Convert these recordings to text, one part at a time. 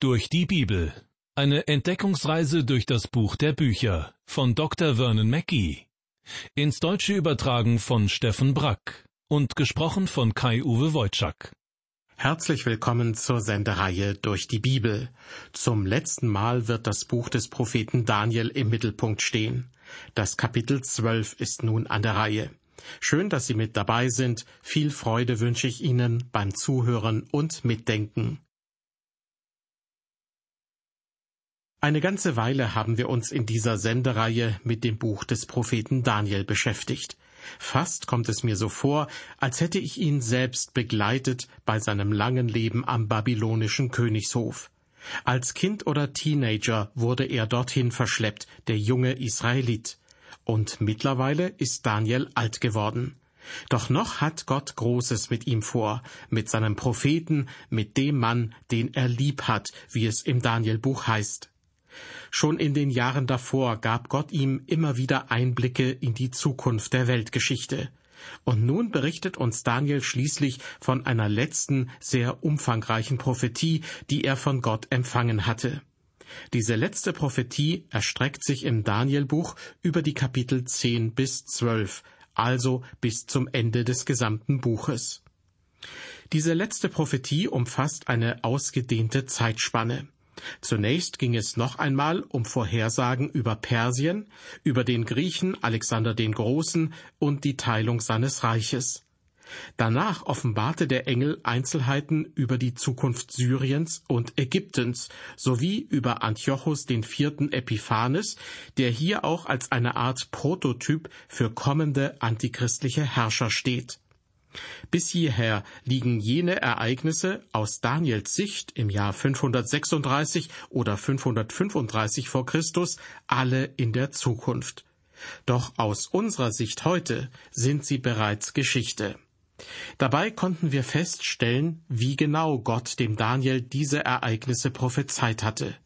Durch die Bibel. Eine Entdeckungsreise durch das Buch der Bücher von Dr. Vernon Mackey. Ins Deutsche übertragen von Steffen Brack und gesprochen von Kai-Uwe Wojczak. Herzlich willkommen zur Sendereihe durch die Bibel. Zum letzten Mal wird das Buch des Propheten Daniel im Mittelpunkt stehen. Das Kapitel 12 ist nun an der Reihe. Schön, dass Sie mit dabei sind. Viel Freude wünsche ich Ihnen beim Zuhören und Mitdenken. Eine ganze Weile haben wir uns in dieser Sendereihe mit dem Buch des Propheten Daniel beschäftigt. Fast kommt es mir so vor, als hätte ich ihn selbst begleitet bei seinem langen Leben am babylonischen Königshof. Als Kind oder Teenager wurde er dorthin verschleppt, der junge Israelit. Und mittlerweile ist Daniel alt geworden. Doch noch hat Gott Großes mit ihm vor, mit seinem Propheten, mit dem Mann, den er lieb hat, wie es im Danielbuch heißt. Schon in den Jahren davor gab Gott ihm immer wieder Einblicke in die Zukunft der Weltgeschichte. Und nun berichtet uns Daniel schließlich von einer letzten, sehr umfangreichen Prophetie, die er von Gott empfangen hatte. Diese letzte Prophetie erstreckt sich im Danielbuch über die Kapitel 10 bis 12, also bis zum Ende des gesamten Buches. Diese letzte Prophetie umfasst eine ausgedehnte Zeitspanne. Zunächst ging es noch einmal um Vorhersagen über Persien, über den Griechen Alexander den Großen und die Teilung seines Reiches. Danach offenbarte der Engel Einzelheiten über die Zukunft Syriens und Ägyptens sowie über Antiochus den vierten Epiphanes, der hier auch als eine Art Prototyp für kommende antichristliche Herrscher steht. Bis hierher liegen jene Ereignisse aus Daniels Sicht im Jahr 536 oder 535 vor Christus alle in der Zukunft. Doch aus unserer Sicht heute sind sie bereits Geschichte. Dabei konnten wir feststellen, wie genau Gott dem Daniel diese Ereignisse prophezeit hatte.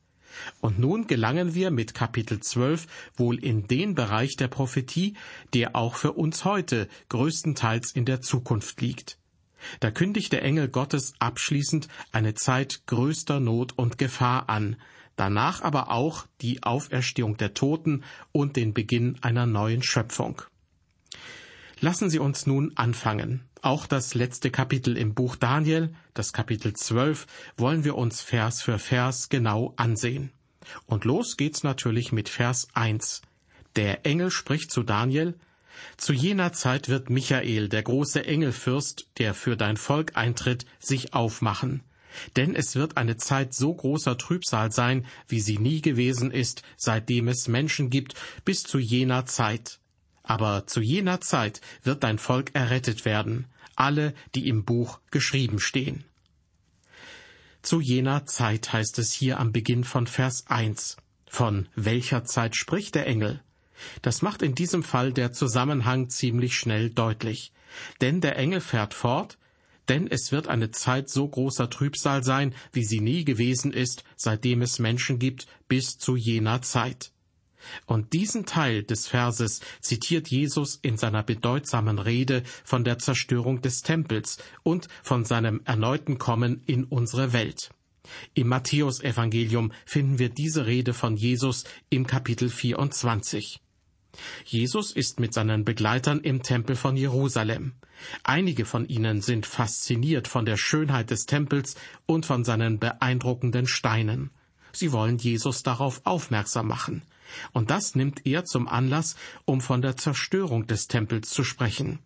Und nun gelangen wir mit Kapitel 12 wohl in den Bereich der Prophetie, der auch für uns heute größtenteils in der Zukunft liegt. Da kündigt der Engel Gottes abschließend eine Zeit größter Not und Gefahr an, danach aber auch die Auferstehung der Toten und den Beginn einer neuen Schöpfung. Lassen Sie uns nun anfangen. Auch das letzte Kapitel im Buch Daniel, das Kapitel 12, wollen wir uns Vers für Vers genau ansehen. Und los geht's natürlich mit Vers 1. Der Engel spricht zu Daniel, zu jener Zeit wird Michael, der große Engelfürst, der für dein Volk eintritt, sich aufmachen. Denn es wird eine Zeit so großer Trübsal sein, wie sie nie gewesen ist, seitdem es Menschen gibt, bis zu jener Zeit. Aber zu jener Zeit wird dein Volk errettet werden, alle, die im Buch geschrieben stehen. Zu jener Zeit heißt es hier am Beginn von Vers 1. Von welcher Zeit spricht der Engel? Das macht in diesem Fall der Zusammenhang ziemlich schnell deutlich. Denn der Engel fährt fort, denn es wird eine Zeit so großer Trübsal sein, wie sie nie gewesen ist, seitdem es Menschen gibt, bis zu jener Zeit. Und diesen Teil des Verses zitiert Jesus in seiner bedeutsamen Rede von der Zerstörung des Tempels und von seinem erneuten Kommen in unsere Welt. Im Matthäusevangelium finden wir diese Rede von Jesus im Kapitel 24. Jesus ist mit seinen Begleitern im Tempel von Jerusalem. Einige von ihnen sind fasziniert von der Schönheit des Tempels und von seinen beeindruckenden Steinen. Sie wollen Jesus darauf aufmerksam machen. Und das nimmt er zum Anlass, um von der Zerstörung des Tempels zu sprechen.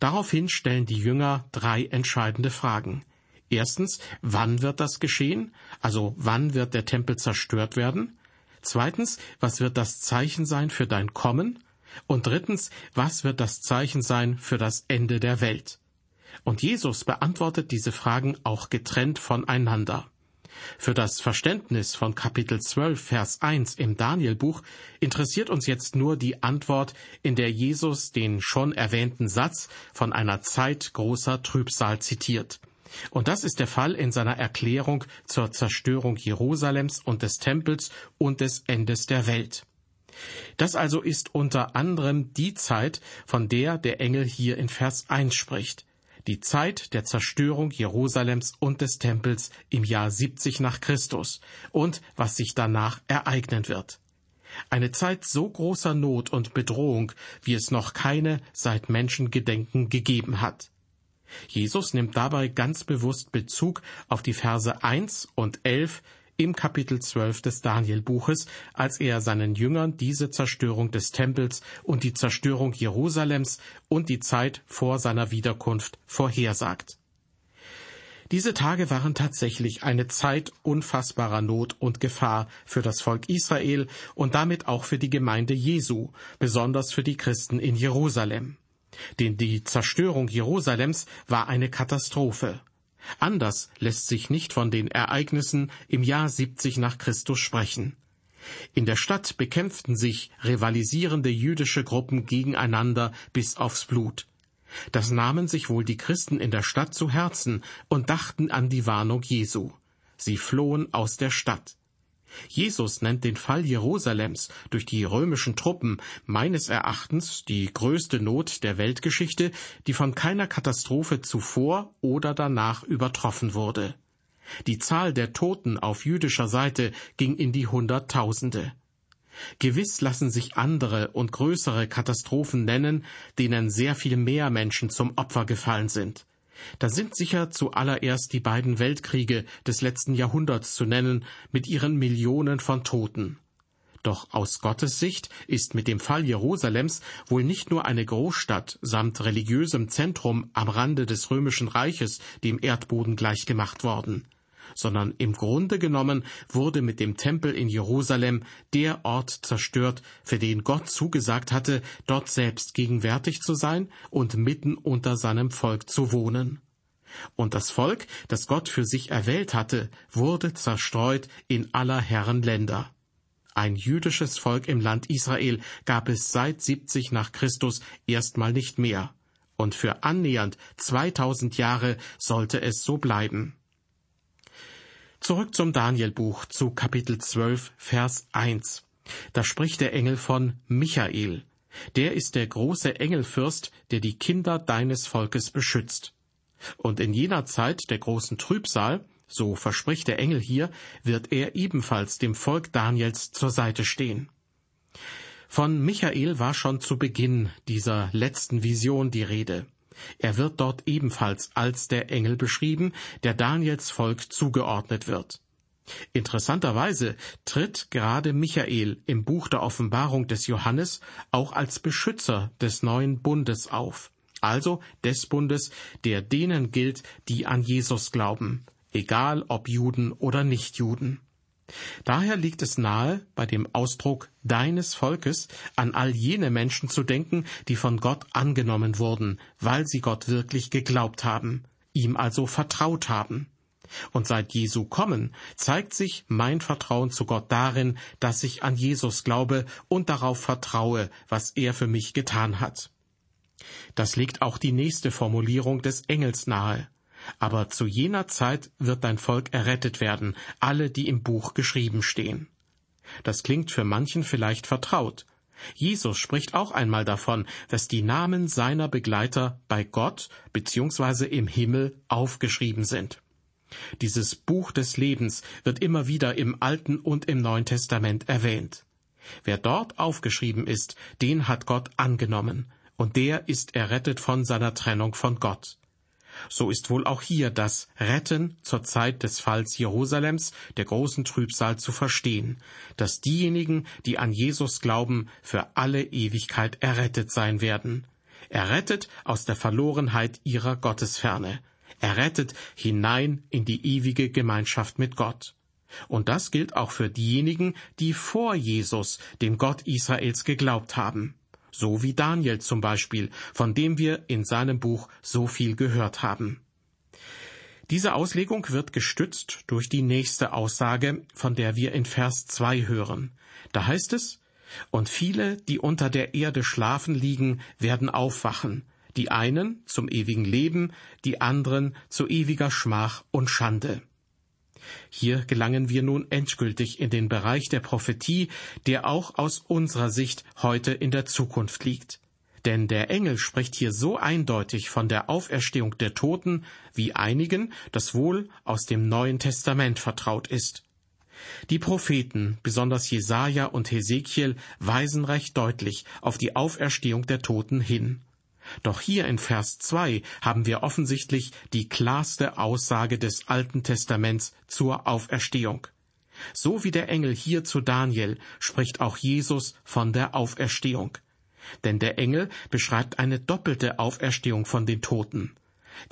Daraufhin stellen die Jünger drei entscheidende Fragen. Erstens, wann wird das geschehen? Also wann wird der Tempel zerstört werden? Zweitens, was wird das Zeichen sein für dein Kommen? Und drittens, was wird das Zeichen sein für das Ende der Welt? Und Jesus beantwortet diese Fragen auch getrennt voneinander. Für das Verständnis von Kapitel 12, Vers 1 im Danielbuch interessiert uns jetzt nur die Antwort, in der Jesus den schon erwähnten Satz von einer Zeit großer Trübsal zitiert. Und das ist der Fall in seiner Erklärung zur Zerstörung Jerusalems und des Tempels und des Endes der Welt. Das also ist unter anderem die Zeit, von der der Engel hier in Vers 1 spricht. Die Zeit der Zerstörung Jerusalems und des Tempels im Jahr 70 nach Christus und was sich danach ereignen wird. Eine Zeit so großer Not und Bedrohung, wie es noch keine seit Menschengedenken gegeben hat. Jesus nimmt dabei ganz bewusst Bezug auf die Verse 1 und 11 im Kapitel 12 des Danielbuches, als er seinen Jüngern diese Zerstörung des Tempels und die Zerstörung Jerusalems und die Zeit vor seiner Wiederkunft vorhersagt. Diese Tage waren tatsächlich eine Zeit unfassbarer Not und Gefahr für das Volk Israel und damit auch für die Gemeinde Jesu, besonders für die Christen in Jerusalem. Denn die Zerstörung Jerusalems war eine Katastrophe. Anders lässt sich nicht von den Ereignissen im Jahr 70 nach Christus sprechen. In der Stadt bekämpften sich rivalisierende jüdische Gruppen gegeneinander bis aufs Blut. Das nahmen sich wohl die Christen in der Stadt zu Herzen und dachten an die Warnung Jesu. Sie flohen aus der Stadt. Jesus nennt den Fall Jerusalems durch die römischen Truppen meines Erachtens die größte Not der Weltgeschichte, die von keiner Katastrophe zuvor oder danach übertroffen wurde. Die Zahl der Toten auf jüdischer Seite ging in die Hunderttausende. Gewiss lassen sich andere und größere Katastrophen nennen, denen sehr viel mehr Menschen zum Opfer gefallen sind. Da sind sicher zuallererst die beiden Weltkriege des letzten Jahrhunderts zu nennen, mit ihren Millionen von Toten. Doch aus Gottes Sicht ist mit dem Fall Jerusalems wohl nicht nur eine Großstadt samt religiösem Zentrum am Rande des römischen Reiches dem Erdboden gleichgemacht worden, sondern im Grunde genommen wurde mit dem Tempel in Jerusalem der Ort zerstört, für den Gott zugesagt hatte, dort selbst gegenwärtig zu sein und mitten unter seinem Volk zu wohnen. Und das Volk, das Gott für sich erwählt hatte, wurde zerstreut in aller Herren Länder. Ein jüdisches Volk im Land Israel gab es seit 70 nach Christus erstmal nicht mehr. Und für annähernd 2000 Jahre sollte es so bleiben. Zurück zum Danielbuch, zu Kapitel 12, Vers 1. Da spricht der Engel von Michael. Der ist der große Engelfürst, der die Kinder deines Volkes beschützt. Und in jener Zeit der großen Trübsal, so verspricht der Engel hier, wird er ebenfalls dem Volk Daniels zur Seite stehen. Von Michael war schon zu Beginn dieser letzten Vision die Rede. Er wird dort ebenfalls als der Engel beschrieben, der Daniels Volk zugeordnet wird. Interessanterweise tritt gerade Michael im Buch der Offenbarung des Johannes auch als Beschützer des neuen Bundes auf, also des Bundes, der denen gilt, die an Jesus glauben, egal ob Juden oder Nichtjuden. Daher liegt es nahe, bei dem Ausdruck deines Volkes an all jene Menschen zu denken, die von Gott angenommen wurden, weil sie Gott wirklich geglaubt haben, ihm also vertraut haben. Und seit Jesu kommen zeigt sich mein Vertrauen zu Gott darin, dass ich an Jesus glaube und darauf vertraue, was er für mich getan hat. Das liegt auch die nächste Formulierung des Engels nahe. Aber zu jener Zeit wird dein Volk errettet werden, alle, die im Buch geschrieben stehen. Das klingt für manchen vielleicht vertraut. Jesus spricht auch einmal davon, dass die Namen seiner Begleiter bei Gott bzw. im Himmel aufgeschrieben sind. Dieses Buch des Lebens wird immer wieder im Alten und im Neuen Testament erwähnt. Wer dort aufgeschrieben ist, den hat Gott angenommen, und der ist errettet von seiner Trennung von Gott. So ist wohl auch hier das Retten zur Zeit des Falls Jerusalems, der großen Trübsal, zu verstehen, dass diejenigen, die an Jesus glauben, für alle Ewigkeit errettet sein werden. Errettet aus der Verlorenheit ihrer Gottesferne. Errettet hinein in die ewige Gemeinschaft mit Gott. Und das gilt auch für diejenigen, die vor Jesus, dem Gott Israels, geglaubt haben so wie Daniel zum Beispiel, von dem wir in seinem Buch so viel gehört haben. Diese Auslegung wird gestützt durch die nächste Aussage, von der wir in Vers 2 hören. Da heißt es, und viele, die unter der Erde schlafen liegen, werden aufwachen, die einen zum ewigen Leben, die anderen zu ewiger Schmach und Schande. Hier gelangen wir nun endgültig in den Bereich der Prophetie, der auch aus unserer Sicht heute in der Zukunft liegt. Denn der Engel spricht hier so eindeutig von der Auferstehung der Toten, wie einigen das wohl aus dem Neuen Testament vertraut ist. Die Propheten, besonders Jesaja und Hesekiel, weisen recht deutlich auf die Auferstehung der Toten hin. Doch hier in Vers 2 haben wir offensichtlich die klarste Aussage des Alten Testaments zur Auferstehung. So wie der Engel hier zu Daniel spricht auch Jesus von der Auferstehung. Denn der Engel beschreibt eine doppelte Auferstehung von den Toten.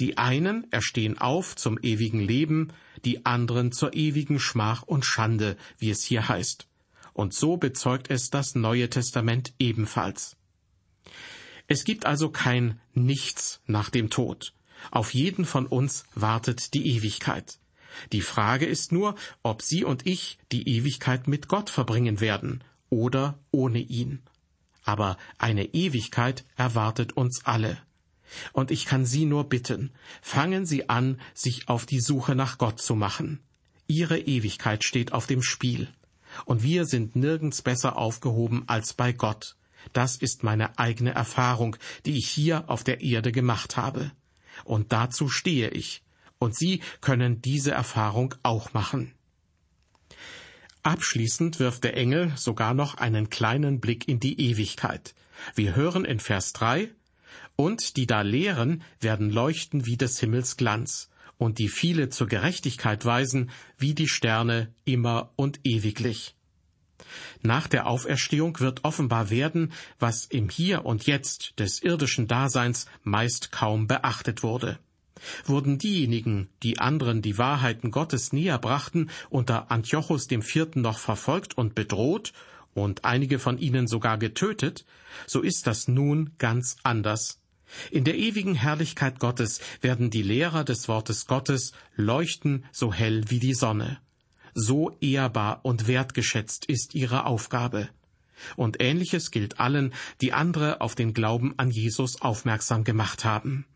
Die einen erstehen auf zum ewigen Leben, die anderen zur ewigen Schmach und Schande, wie es hier heißt. Und so bezeugt es das Neue Testament ebenfalls. Es gibt also kein Nichts nach dem Tod. Auf jeden von uns wartet die Ewigkeit. Die Frage ist nur, ob Sie und ich die Ewigkeit mit Gott verbringen werden oder ohne ihn. Aber eine Ewigkeit erwartet uns alle. Und ich kann Sie nur bitten, fangen Sie an, sich auf die Suche nach Gott zu machen. Ihre Ewigkeit steht auf dem Spiel. Und wir sind nirgends besser aufgehoben als bei Gott. Das ist meine eigene Erfahrung, die ich hier auf der Erde gemacht habe. Und dazu stehe ich und Sie können diese Erfahrung auch machen. Abschließend wirft der Engel sogar noch einen kleinen Blick in die Ewigkeit. Wir hören in Vers 3, und die da lehren, werden leuchten wie des Himmels Glanz, und die viele zur Gerechtigkeit weisen, wie die Sterne immer und ewiglich. Nach der Auferstehung wird offenbar werden, was im Hier und Jetzt des irdischen Daseins meist kaum beachtet wurde. Wurden diejenigen, die anderen die Wahrheiten Gottes näher brachten, unter Antiochus dem Vierten noch verfolgt und bedroht und einige von ihnen sogar getötet, so ist das nun ganz anders. In der ewigen Herrlichkeit Gottes werden die Lehrer des Wortes Gottes leuchten so hell wie die Sonne. So ehrbar und wertgeschätzt ist ihre Aufgabe. Und ähnliches gilt allen, die andere auf den Glauben an Jesus aufmerksam gemacht haben.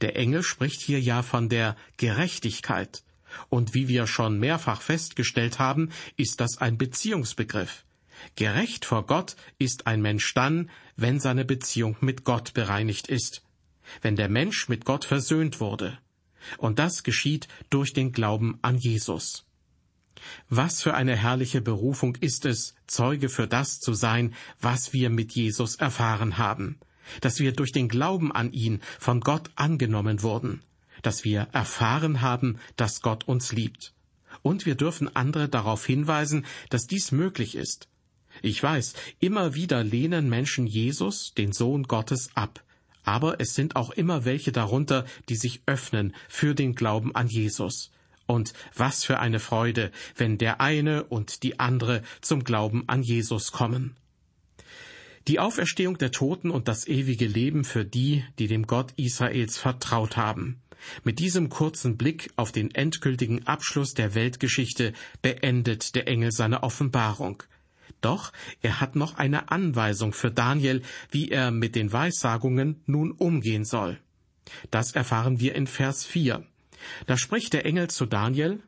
Der Engel spricht hier ja von der Gerechtigkeit. Und wie wir schon mehrfach festgestellt haben, ist das ein Beziehungsbegriff. Gerecht vor Gott ist ein Mensch dann, wenn seine Beziehung mit Gott bereinigt ist, wenn der Mensch mit Gott versöhnt wurde. Und das geschieht durch den Glauben an Jesus. Was für eine herrliche Berufung ist es, Zeuge für das zu sein, was wir mit Jesus erfahren haben dass wir durch den Glauben an ihn von Gott angenommen wurden, dass wir erfahren haben, dass Gott uns liebt. Und wir dürfen andere darauf hinweisen, dass dies möglich ist. Ich weiß, immer wieder lehnen Menschen Jesus, den Sohn Gottes, ab. Aber es sind auch immer welche darunter, die sich öffnen für den Glauben an Jesus. Und was für eine Freude, wenn der eine und die andere zum Glauben an Jesus kommen. Die Auferstehung der Toten und das ewige Leben für die, die dem Gott Israels vertraut haben. Mit diesem kurzen Blick auf den endgültigen Abschluss der Weltgeschichte beendet der Engel seine Offenbarung. Doch er hat noch eine Anweisung für Daniel, wie er mit den Weissagungen nun umgehen soll. Das erfahren wir in Vers 4. Da spricht der Engel zu Daniel,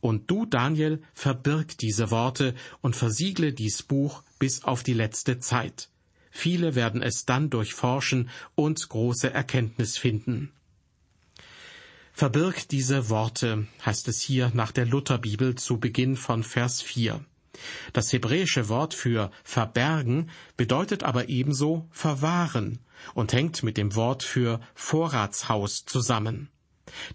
Und du, Daniel, verbirg diese Worte und versiegle dies Buch bis auf die letzte Zeit. Viele werden es dann durchforschen und große Erkenntnis finden. Verbirg diese Worte, heißt es hier nach der Lutherbibel zu Beginn von Vers 4. Das hebräische Wort für verbergen bedeutet aber ebenso verwahren und hängt mit dem Wort für Vorratshaus zusammen.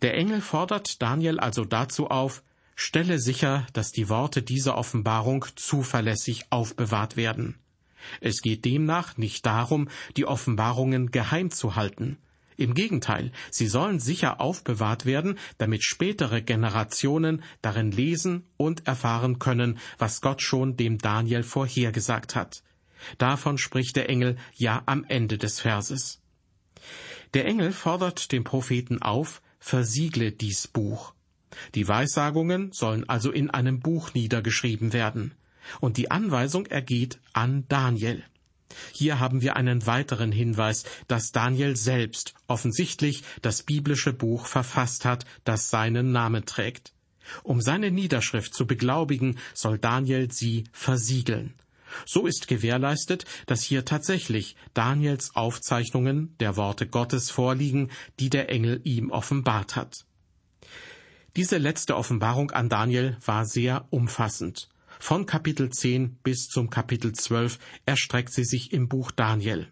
Der Engel fordert Daniel also dazu auf, stelle sicher, dass die Worte dieser Offenbarung zuverlässig aufbewahrt werden. Es geht demnach nicht darum, die Offenbarungen geheim zu halten. Im Gegenteil, sie sollen sicher aufbewahrt werden, damit spätere Generationen darin lesen und erfahren können, was Gott schon dem Daniel vorhergesagt hat. Davon spricht der Engel ja am Ende des Verses. Der Engel fordert den Propheten auf, versiegle dies Buch. Die Weissagungen sollen also in einem Buch niedergeschrieben werden. Und die Anweisung ergeht an Daniel. Hier haben wir einen weiteren Hinweis, dass Daniel selbst offensichtlich das biblische Buch verfasst hat, das seinen Namen trägt. Um seine Niederschrift zu beglaubigen, soll Daniel sie versiegeln. So ist gewährleistet, dass hier tatsächlich Daniels Aufzeichnungen der Worte Gottes vorliegen, die der Engel ihm offenbart hat. Diese letzte Offenbarung an Daniel war sehr umfassend. Von Kapitel 10 bis zum Kapitel 12 erstreckt sie sich im Buch Daniel.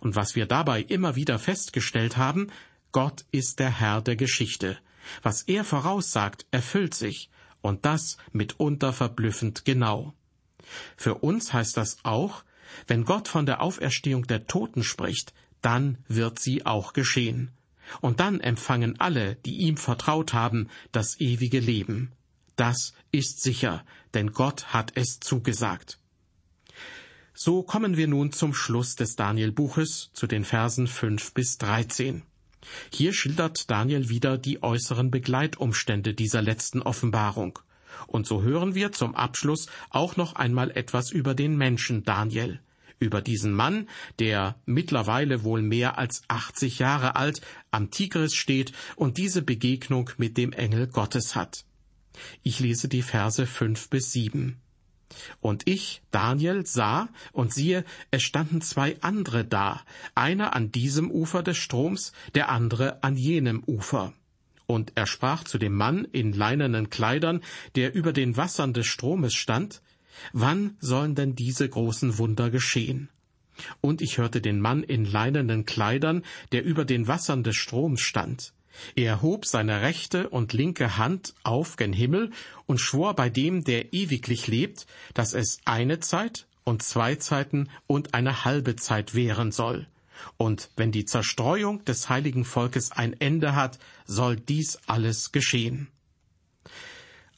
Und was wir dabei immer wieder festgestellt haben, Gott ist der Herr der Geschichte. Was er voraussagt, erfüllt sich, und das mitunter verblüffend genau. Für uns heißt das auch, wenn Gott von der Auferstehung der Toten spricht, dann wird sie auch geschehen. Und dann empfangen alle, die ihm vertraut haben, das ewige Leben. Das ist sicher, denn Gott hat es zugesagt. So kommen wir nun zum Schluss des Daniel-Buches, zu den Versen fünf bis dreizehn. Hier schildert Daniel wieder die äußeren Begleitumstände dieser letzten Offenbarung. Und so hören wir zum Abschluss auch noch einmal etwas über den Menschen Daniel, über diesen Mann, der mittlerweile wohl mehr als 80 Jahre alt am Tigris steht und diese Begegnung mit dem Engel Gottes hat. Ich lese die Verse fünf bis sieben. Und ich, Daniel, sah, und siehe, es standen zwei andere da, einer an diesem Ufer des Stroms, der andere an jenem Ufer. Und er sprach zu dem Mann in leinenen Kleidern, der über den Wassern des Stromes stand, Wann sollen denn diese großen Wunder geschehen? Und ich hörte den Mann in leinenen Kleidern, der über den Wassern des Stroms stand. Er hob seine rechte und linke Hand auf gen Himmel und schwor bei dem, der ewiglich lebt, dass es eine Zeit und zwei Zeiten und eine halbe Zeit währen soll. Und wenn die Zerstreuung des heiligen Volkes ein Ende hat, soll dies alles geschehen.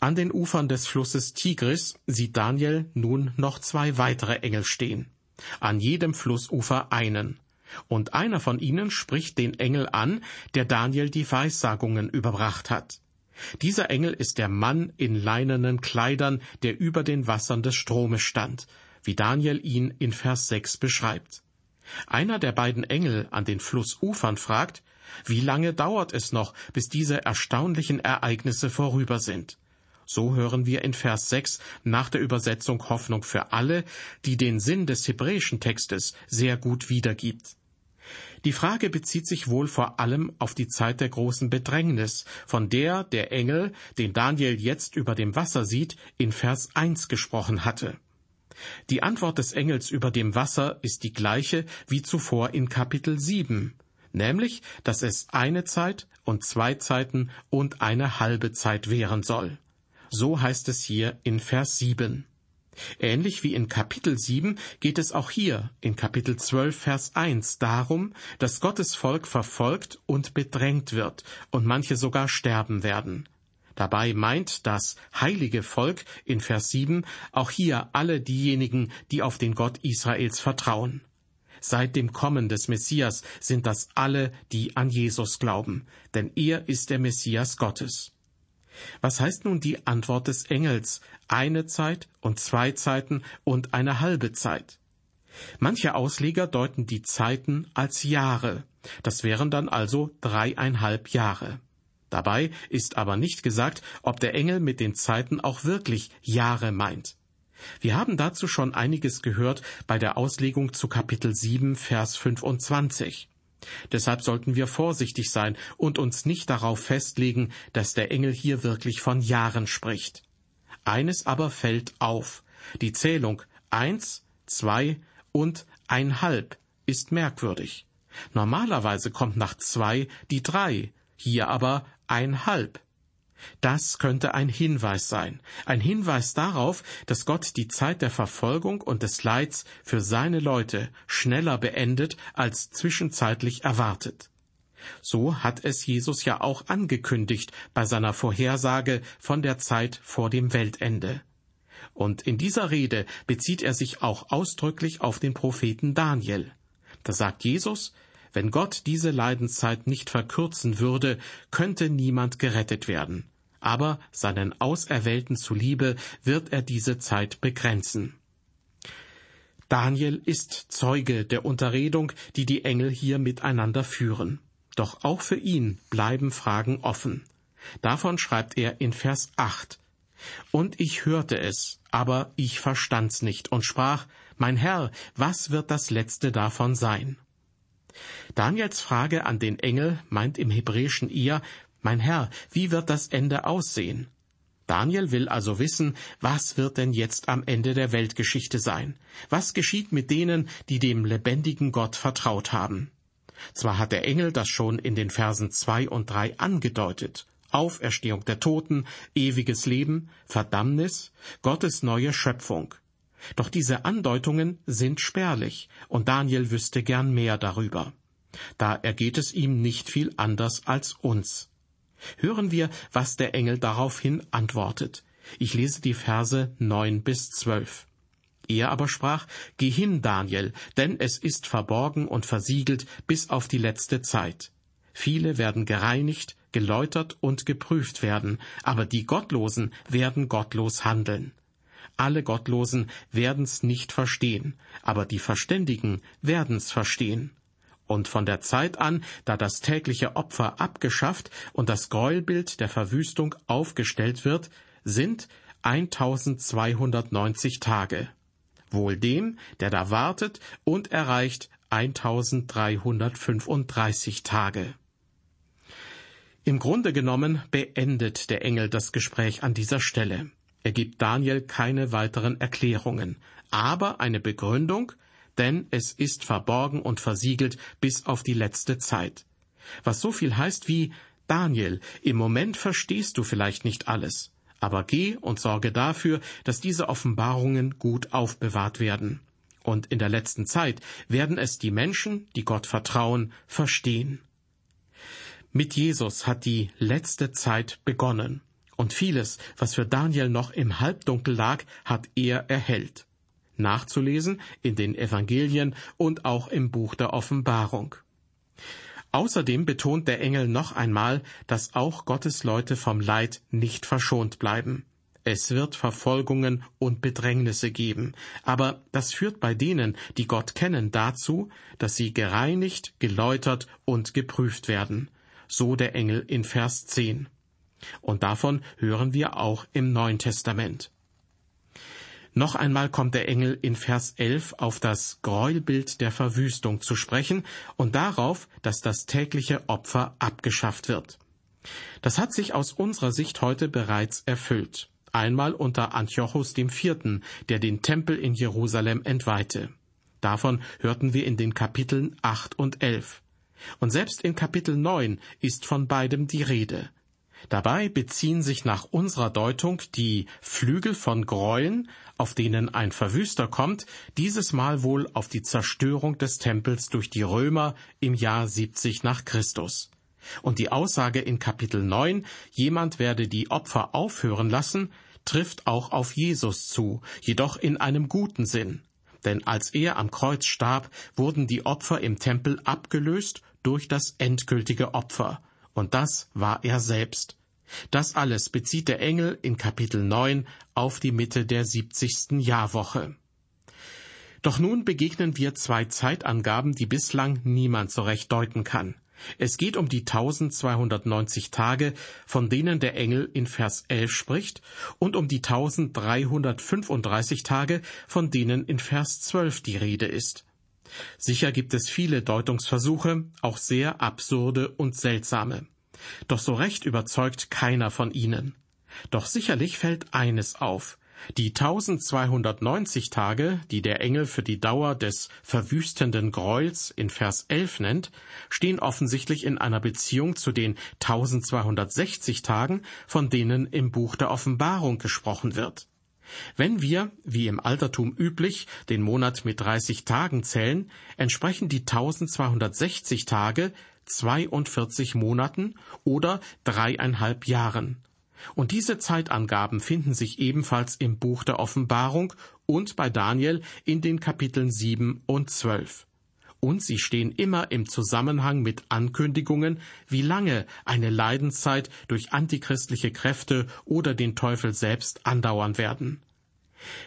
An den Ufern des Flusses Tigris sieht Daniel nun noch zwei weitere Engel stehen. An jedem Flussufer einen und einer von ihnen spricht den Engel an, der Daniel die Weissagungen überbracht hat. Dieser Engel ist der Mann in leinenen Kleidern, der über den Wassern des Stromes stand, wie Daniel ihn in Vers 6 beschreibt. Einer der beiden Engel an den Flussufern fragt, wie lange dauert es noch, bis diese erstaunlichen Ereignisse vorüber sind? So hören wir in Vers 6 nach der Übersetzung Hoffnung für alle, die den Sinn des hebräischen Textes sehr gut wiedergibt. Die Frage bezieht sich wohl vor allem auf die Zeit der großen Bedrängnis, von der der Engel, den Daniel jetzt über dem Wasser sieht, in Vers 1 gesprochen hatte. Die Antwort des Engels über dem Wasser ist die gleiche wie zuvor in Kapitel 7, nämlich, dass es eine Zeit und zwei Zeiten und eine halbe Zeit währen soll. So heißt es hier in Vers 7. Ähnlich wie in Kapitel 7 geht es auch hier in Kapitel 12 Vers 1 darum, dass Gottes Volk verfolgt und bedrängt wird und manche sogar sterben werden. Dabei meint das heilige Volk in Vers 7 auch hier alle diejenigen, die auf den Gott Israels vertrauen. Seit dem Kommen des Messias sind das alle, die an Jesus glauben, denn er ist der Messias Gottes. Was heißt nun die Antwort des Engels? Eine Zeit und zwei Zeiten und eine halbe Zeit. Manche Ausleger deuten die Zeiten als Jahre. Das wären dann also dreieinhalb Jahre. Dabei ist aber nicht gesagt, ob der Engel mit den Zeiten auch wirklich Jahre meint. Wir haben dazu schon einiges gehört bei der Auslegung zu Kapitel 7, Vers 25. Deshalb sollten wir vorsichtig sein und uns nicht darauf festlegen, dass der Engel hier wirklich von Jahren spricht. Eines aber fällt auf. Die Zählung eins, zwei und ein halb ist merkwürdig. Normalerweise kommt nach zwei die drei, hier aber ein halb. Das könnte ein Hinweis sein, ein Hinweis darauf, dass Gott die Zeit der Verfolgung und des Leids für seine Leute schneller beendet als zwischenzeitlich erwartet. So hat es Jesus ja auch angekündigt bei seiner Vorhersage von der Zeit vor dem Weltende. Und in dieser Rede bezieht er sich auch ausdrücklich auf den Propheten Daniel. Da sagt Jesus, wenn Gott diese Leidenszeit nicht verkürzen würde, könnte niemand gerettet werden aber seinen Auserwählten zuliebe wird er diese Zeit begrenzen. Daniel ist Zeuge der Unterredung, die die Engel hier miteinander führen. Doch auch für ihn bleiben Fragen offen. Davon schreibt er in Vers 8. Und ich hörte es, aber ich verstand's nicht und sprach, Mein Herr, was wird das letzte davon sein? Daniels Frage an den Engel meint im Hebräischen eher, Mein Herr, wie wird das Ende aussehen? Daniel will also wissen, was wird denn jetzt am Ende der Weltgeschichte sein? Was geschieht mit denen, die dem lebendigen Gott vertraut haben? Zwar hat der Engel das schon in den Versen zwei und drei angedeutet. Auferstehung der Toten, ewiges Leben, Verdammnis, Gottes neue Schöpfung. Doch diese Andeutungen sind spärlich, und Daniel wüsste gern mehr darüber. Da ergeht es ihm nicht viel anders als uns. Hören wir, was der Engel daraufhin antwortet. Ich lese die Verse neun bis zwölf. Er aber sprach, Geh hin, Daniel, denn es ist verborgen und versiegelt bis auf die letzte Zeit. Viele werden gereinigt, geläutert und geprüft werden, aber die Gottlosen werden gottlos handeln. Alle Gottlosen werden's nicht verstehen, aber die Verständigen werden's verstehen. Und von der Zeit an, da das tägliche Opfer abgeschafft und das Gräuelbild der Verwüstung aufgestellt wird, sind 1290 Tage. Wohl dem, der da wartet und erreicht 1335 Tage. Im Grunde genommen beendet der Engel das Gespräch an dieser Stelle. Er gibt Daniel keine weiteren Erklärungen, aber eine Begründung, denn es ist verborgen und versiegelt bis auf die letzte Zeit. Was so viel heißt wie Daniel, im Moment verstehst du vielleicht nicht alles, aber geh und sorge dafür, dass diese Offenbarungen gut aufbewahrt werden. Und in der letzten Zeit werden es die Menschen, die Gott vertrauen, verstehen. Mit Jesus hat die letzte Zeit begonnen, und vieles, was für Daniel noch im Halbdunkel lag, hat er erhellt nachzulesen in den Evangelien und auch im Buch der Offenbarung. Außerdem betont der Engel noch einmal, dass auch Gottes Leute vom Leid nicht verschont bleiben. Es wird Verfolgungen und Bedrängnisse geben, aber das führt bei denen, die Gott kennen, dazu, dass sie gereinigt, geläutert und geprüft werden. So der Engel in Vers 10. Und davon hören wir auch im Neuen Testament. Noch einmal kommt der Engel in Vers 11 auf das Gräuelbild der Verwüstung zu sprechen und darauf, dass das tägliche Opfer abgeschafft wird. Das hat sich aus unserer Sicht heute bereits erfüllt. Einmal unter Antiochus IV., der den Tempel in Jerusalem entweihte. Davon hörten wir in den Kapiteln 8 und 11. Und selbst in Kapitel 9 ist von beidem die Rede. Dabei beziehen sich nach unserer Deutung die Flügel von Gräueln, auf denen ein Verwüster kommt, dieses Mal wohl auf die Zerstörung des Tempels durch die Römer im Jahr 70 nach Christus. Und die Aussage in Kapitel 9, jemand werde die Opfer aufhören lassen, trifft auch auf Jesus zu, jedoch in einem guten Sinn. Denn als er am Kreuz starb, wurden die Opfer im Tempel abgelöst durch das endgültige Opfer, und das war er selbst. Das alles bezieht der Engel in Kapitel 9 auf die Mitte der 70. Jahrwoche. Doch nun begegnen wir zwei Zeitangaben, die bislang niemand so recht deuten kann. Es geht um die 1290 Tage, von denen der Engel in Vers 11 spricht, und um die 1335 Tage, von denen in Vers 12 die Rede ist. Sicher gibt es viele Deutungsversuche, auch sehr absurde und seltsame. Doch so recht überzeugt keiner von ihnen. Doch sicherlich fällt eines auf. Die 1290 Tage, die der Engel für die Dauer des verwüstenden Gräuels in Vers 11 nennt, stehen offensichtlich in einer Beziehung zu den 1260 Tagen, von denen im Buch der Offenbarung gesprochen wird. Wenn wir, wie im Altertum üblich, den Monat mit 30 Tagen zählen, entsprechen die 1260 Tage 42 Monaten oder dreieinhalb Jahren. Und diese Zeitangaben finden sich ebenfalls im Buch der Offenbarung und bei Daniel in den Kapiteln 7 und 12. Und sie stehen immer im Zusammenhang mit Ankündigungen, wie lange eine Leidenszeit durch antichristliche Kräfte oder den Teufel selbst andauern werden.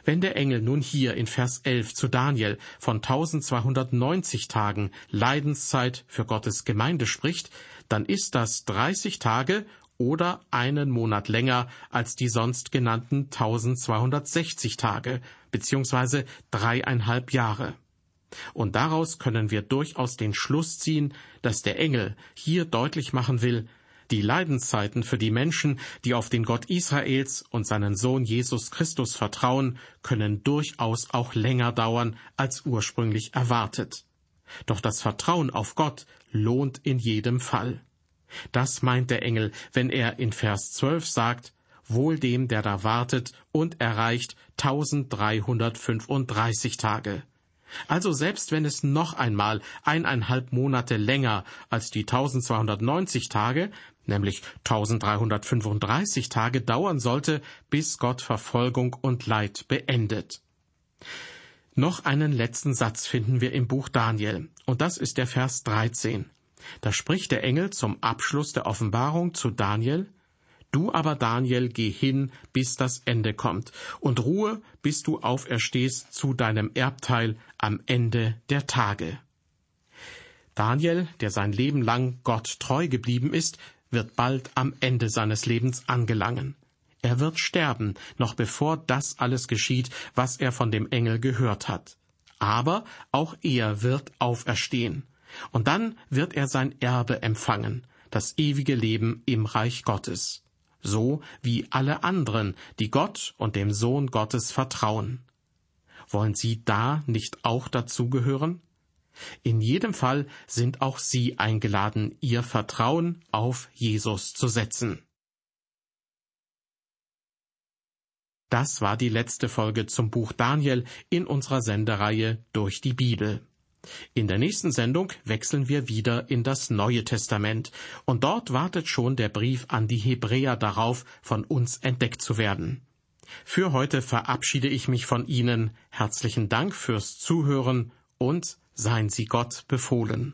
Wenn der Engel nun hier in Vers 11 zu Daniel von 1290 Tagen Leidenszeit für Gottes Gemeinde spricht, dann ist das 30 Tage oder einen Monat länger als die sonst genannten 1260 Tage beziehungsweise dreieinhalb Jahre. Und daraus können wir durchaus den Schluss ziehen, dass der Engel hier deutlich machen will, die Leidenszeiten für die Menschen, die auf den Gott Israels und seinen Sohn Jesus Christus vertrauen, können durchaus auch länger dauern als ursprünglich erwartet. Doch das Vertrauen auf Gott lohnt in jedem Fall. Das meint der Engel, wenn er in Vers 12 sagt, Wohl dem, der da wartet und erreicht 1335 Tage. Also selbst wenn es noch einmal eineinhalb Monate länger als die 1290 Tage, nämlich 1335 Tage dauern sollte, bis Gott Verfolgung und Leid beendet. Noch einen letzten Satz finden wir im Buch Daniel, und das ist der Vers 13. Da spricht der Engel zum Abschluss der Offenbarung zu Daniel, Du aber, Daniel, geh hin, bis das Ende kommt, und ruhe, bis du auferstehst zu deinem Erbteil am Ende der Tage. Daniel, der sein Leben lang Gott treu geblieben ist, wird bald am Ende seines Lebens angelangen. Er wird sterben, noch bevor das alles geschieht, was er von dem Engel gehört hat. Aber auch er wird auferstehen. Und dann wird er sein Erbe empfangen, das ewige Leben im Reich Gottes so wie alle anderen, die Gott und dem Sohn Gottes vertrauen. Wollen Sie da nicht auch dazugehören? In jedem Fall sind auch Sie eingeladen, Ihr Vertrauen auf Jesus zu setzen. Das war die letzte Folge zum Buch Daniel in unserer Sendereihe durch die Bibel. In der nächsten Sendung wechseln wir wieder in das Neue Testament, und dort wartet schon der Brief an die Hebräer darauf, von uns entdeckt zu werden. Für heute verabschiede ich mich von Ihnen. Herzlichen Dank fürs Zuhören und seien Sie Gott befohlen.